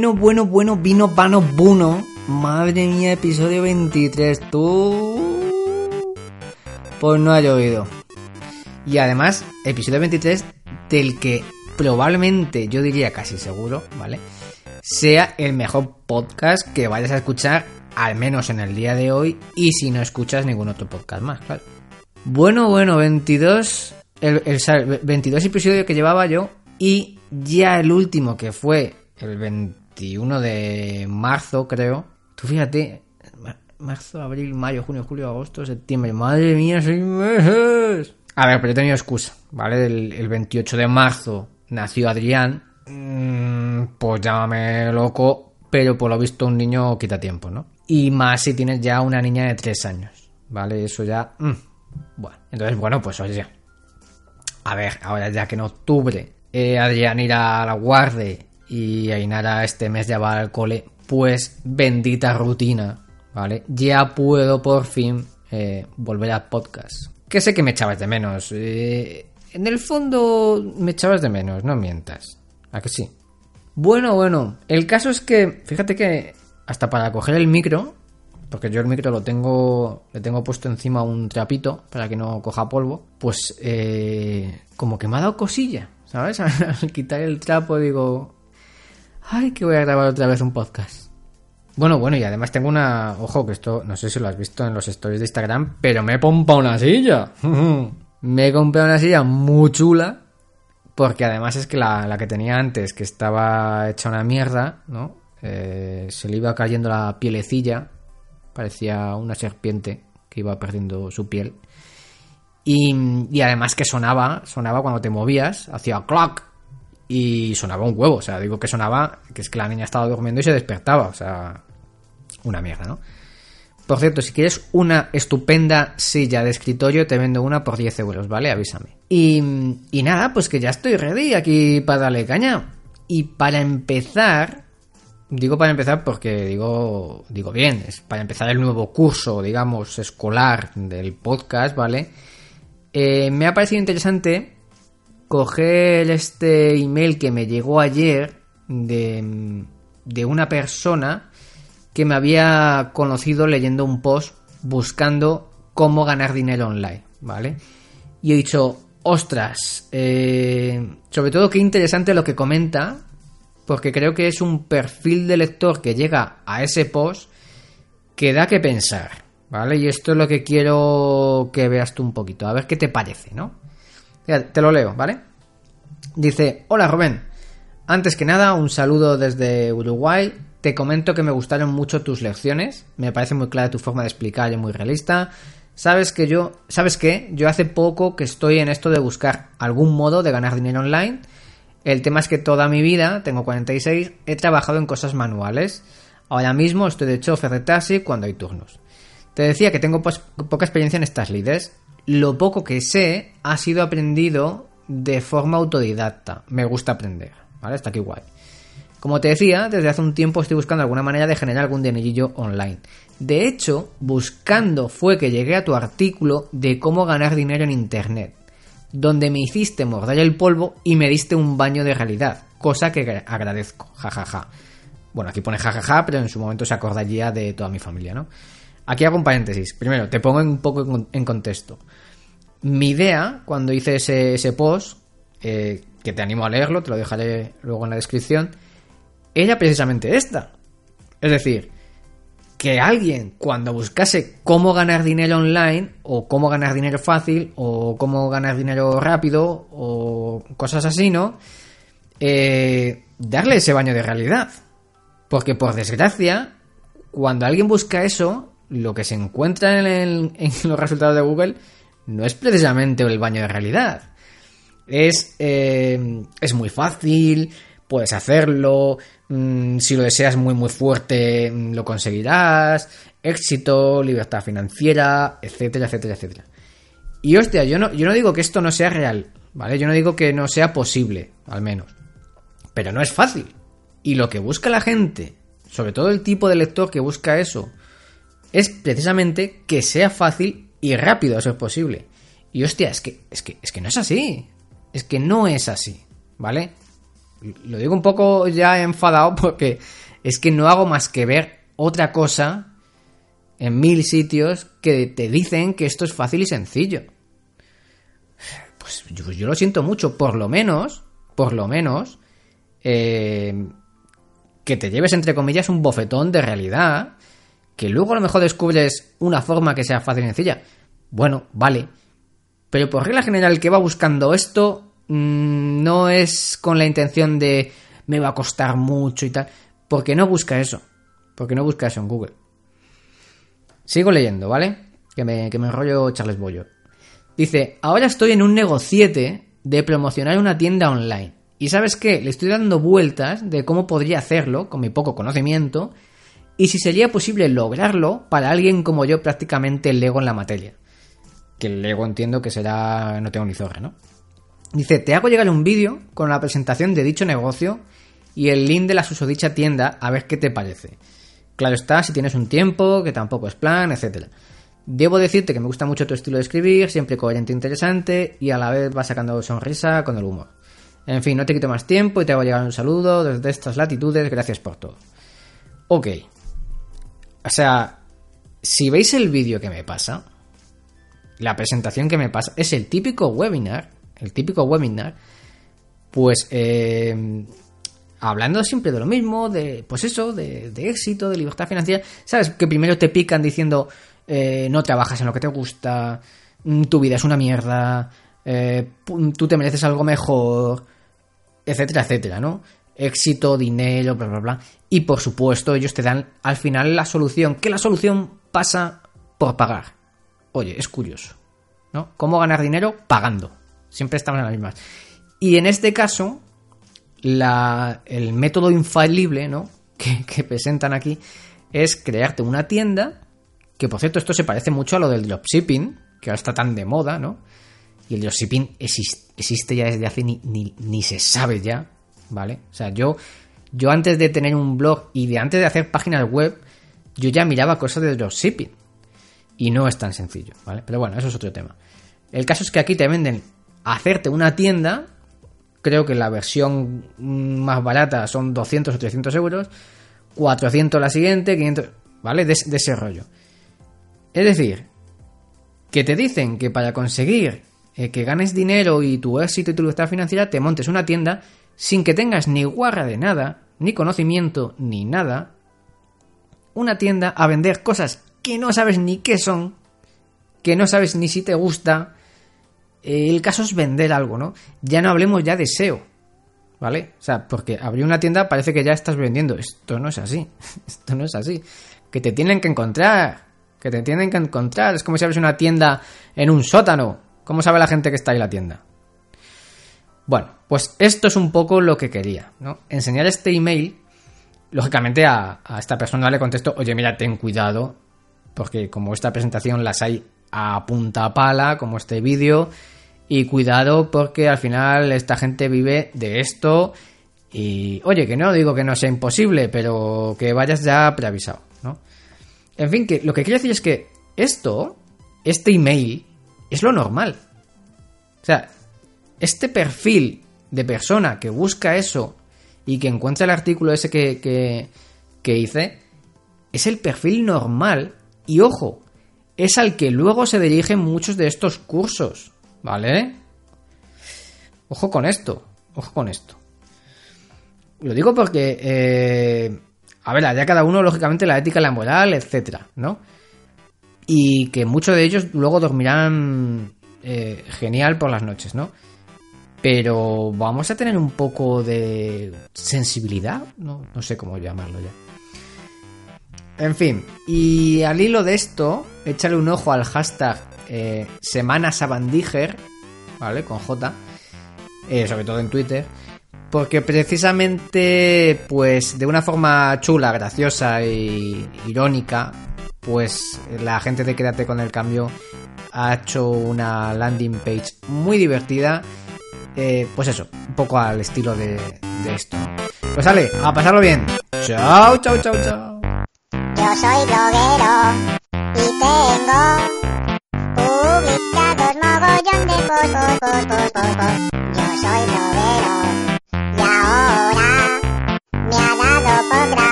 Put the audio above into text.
Bueno, bueno, bueno, vino vano buno. Madre mía, episodio 23. Tú. Pues no ha llovido. Y además, episodio 23 del que probablemente, yo diría casi seguro, ¿vale? Sea el mejor podcast que vayas a escuchar, al menos en el día de hoy, y si no escuchas ningún otro podcast más, claro. Bueno, bueno, 22. El, el 22 episodio que llevaba yo, y ya el último que fue el 21 de marzo, creo. Tú fíjate, marzo, abril, mayo, junio, julio, agosto, septiembre. Madre mía, seis meses. A ver, pero he tenido excusa, ¿vale? El, 28 de marzo nació Adrián. Mm, pues llámame loco, pero por lo visto un niño quita tiempo, ¿no? Y más si tienes ya una niña de 3 años, ¿vale? Eso ya... Mm, bueno, entonces, bueno, pues oye. A ver, ahora ya que en octubre eh, Adrián irá a la guardia y Ainara este mes ya va al cole, pues bendita rutina, ¿vale? Ya puedo por fin eh, volver al podcast. Que sé que me echabas de menos. Eh, en el fondo me echabas de menos, no mientas. ¿A que sí? Bueno, bueno, el caso es que, fíjate que hasta para coger el micro, porque yo el micro lo tengo, le tengo puesto encima un trapito para que no coja polvo, pues eh, como que me ha dado cosilla, ¿sabes? Al quitar el trapo digo, ay, que voy a grabar otra vez un podcast. Bueno, bueno, y además tengo una. Ojo, que esto no sé si lo has visto en los stories de Instagram, pero me he pompado una silla. me he comprado una silla muy chula, porque además es que la, que tenía antes, que estaba hecha una mierda, ¿no? Eh, se le iba cayendo la pielecilla, parecía una serpiente que iba perdiendo su piel. Y, y además que sonaba, sonaba cuando te movías, hacía clock, y sonaba un huevo, o sea, digo que sonaba, que es que la niña estaba durmiendo y se despertaba, o sea, una mierda, ¿no? Por cierto, si quieres una estupenda silla de escritorio, te vendo una por 10 euros, ¿vale? Avísame. Y, y nada, pues que ya estoy ready aquí para darle caña. Y para empezar, digo para empezar porque digo, digo bien, es para empezar el nuevo curso, digamos, escolar del podcast, ¿vale? Eh, me ha parecido interesante coger este email que me llegó ayer de, de una persona que me había conocido leyendo un post buscando cómo ganar dinero online, ¿vale? Y he dicho, ostras, eh, sobre todo qué interesante lo que comenta, porque creo que es un perfil de lector que llega a ese post que da que pensar, ¿vale? Y esto es lo que quiero que veas tú un poquito, a ver qué te parece, ¿no? Te lo leo, ¿vale? Dice, hola Rubén, antes que nada un saludo desde Uruguay, te comento que me gustaron mucho tus lecciones, me parece muy clara tu forma de explicar y muy realista. Sabes que yo, ¿sabes qué? Yo hace poco que estoy en esto de buscar algún modo de ganar dinero online. El tema es que toda mi vida, tengo 46, he trabajado en cosas manuales. Ahora mismo estoy de chofer de taxi cuando hay turnos. Te decía que tengo poca experiencia en estas lides lo poco que sé ha sido aprendido de forma autodidacta. Me gusta aprender, ¿vale? Está aquí guay. Como te decía, desde hace un tiempo estoy buscando alguna manera de generar algún dinerillo online. De hecho, buscando fue que llegué a tu artículo de cómo ganar dinero en Internet, donde me hiciste morder el polvo y me diste un baño de realidad, cosa que agradezco, jajaja. Bueno, aquí pone jajaja, pero en su momento se acordaría de toda mi familia, ¿no? Aquí hago un paréntesis. Primero, te pongo un poco en contexto. Mi idea, cuando hice ese, post, eh, que te animo a leerlo, te lo dejaré luego en la descripción, era precisamente esta. Es decir, que alguien cuando buscase cómo ganar dinero online, o cómo ganar dinero fácil, o cómo ganar dinero rápido, o cosas así, ¿no? Eh, darle ese baño de realidad. Porque por desgracia, cuando alguien busca eso, lo que se encuentra en, los resultados de Google no es precisamente el baño de realidad. Es, eh, es muy fácil, puedes hacerlo, mm, si lo deseas muy muy fuerte mm, lo conseguirás, éxito, libertad financiera, etcétera, etcétera, etcétera. Y hostia, yo no, yo no digo que esto no sea real, ¿vale? Yo no digo que no sea posible, al menos. Pero no es fácil. Y lo que busca la gente, sobre todo el tipo de lector que busca eso, es precisamente que sea fácil y rápido a ser posible. Y hostia, es que, es que, es que no es así. Es que no es así, ¿vale? Lo digo un poco ya enfadado porque es que no hago más que ver otra cosa en mil sitios que te dicen que esto es fácil y sencillo. Pues yo, lo siento mucho, por lo menos, por lo menos, eh, que te lleves entre comillas un bofetón de realidad, que luego a lo mejor descubres una forma que sea fácil y sencilla. Bueno, vale. Pero por regla general el que va buscando esto mm, no es con la intención de me va a costar mucho y tal, porque no busca eso. Porque no busca eso en Google. Sigo leyendo, ¿vale? Que me, que me enrollo Charles Bollo. Dice, ahora estoy en un negociete de promocionar una tienda online. Y sabes qué, le estoy dando vueltas de cómo podría hacerlo con mi poco conocimiento y si sería posible lograrlo para alguien como yo prácticamente lego en la materia. Que lego entiendo que será... no tengo ni zorra, ¿no? Dice, te hago llegar un vídeo con la presentación de dicho negocio y el link de la susodicha tienda a ver qué te parece. Claro está, si tienes un tiempo, que tampoco es plan, etc. Debo decirte que me gusta mucho tu estilo de escribir, siempre coherente e interesante, y a la vez va sacando sonrisa con el humor. En fin, no te quito más tiempo y te hago llegar un saludo desde estas latitudes, gracias por todo. Ok. O sea, si veis el vídeo que me pasa, la presentación que me pasa, es el típico webinar, el típico webinar, pues eh, hablando siempre de lo mismo, de, pues eso, de, éxito, de libertad financiera. ¿Sabes? Que primero te pican diciendo, eh, no trabajas en lo que te gusta, mm, tu vida es una mierda, eh, tú te mereces algo mejor, etcétera, etcétera, ¿no? Éxito, dinero, bla, bla, bla. Y por supuesto, ellos te dan al final la solución, que la solución pasa por pagar. Oye, es curioso, ¿no? ¿Cómo ganar dinero? Pagando. Siempre estamos en las mismas. Y en este caso, el método infalible ¿no? que, presentan aquí es crearte una tienda, que por cierto esto se parece mucho a lo del dropshipping, que ahora está tan de moda, ¿no? Y el dropshipping existe, ya desde hace ni, ni, se sabe ya, ¿vale? O sea, yo, yo antes de tener un blog y de antes de hacer páginas web, yo ya miraba cosas de dropshipping. Y no es tan sencillo, ¿vale? Pero bueno, eso es otro tema. El caso es que aquí te venden hacerte una tienda creo que la versión más barata son 200 o 300 euros, 400 la siguiente, 500, ¿vale? De, ese rollo. Es decir, que te dicen que para conseguir eh, que ganes dinero y tu éxito y tu libertad financiera te montes una tienda sin que tengas ni guarra de nada, ni conocimiento, ni nada. Una tienda a vender cosas que no sabes ni qué son, que no sabes ni si te gusta, el caso es vender algo, ¿no? Ya no hablemos ya de SEO, ¿vale? O sea, porque abrir una tienda parece que ya estás vendiendo. Esto no es así. Esto no es así. Que te tienen que encontrar. Que te tienen que encontrar. Es como si abres una tienda en un sótano. ¿Cómo sabe la gente que está ahí la tienda? Bueno, pues esto es un poco lo que quería, ¿no? Enseñar este email. Lógicamente a, esta persona le contesto, oye, mira, ten cuidado, porque como esta presentación las hay a punta pala, como este vídeo. Y cuidado porque al final esta gente vive de esto. Y oye, que no digo que no sea imposible, pero que vayas ya preavisado, ¿no? En fin, que lo que quiero decir es que esto, este email, es lo normal. O sea, este perfil de persona que busca eso y que encuentra el artículo ese que, que, que hice, es el perfil normal. Y ojo, es al que luego se dirigen muchos de estos cursos, ¿vale? Ojo con esto, ojo con esto. Lo digo porque, eh, a ver, ya cada uno, lógicamente, la ética, la moral, etcétera, ¿no? Y que muchos de ellos luego dormirán eh, genial por las noches, ¿no? Pero vamos a tener un poco de sensibilidad, no, no sé cómo llamarlo ya. En fin, y al hilo de esto, échale un ojo al hashtag eh, Semana Sabandiger, ¿vale? Con J, eh, sobre todo en Twitter, porque precisamente, pues de una forma chula, graciosa y irónica, pues la gente de Quédate con el Cambio ha hecho una landing page muy divertida, eh, pues eso, un poco al estilo de, de esto. Pues sale, a pasarlo bien. Chao, chao, chao, chao. Yo soy bloguero y tengo publicados mogollón de posts, posts, posts, posts, posts. Yo soy bloguero.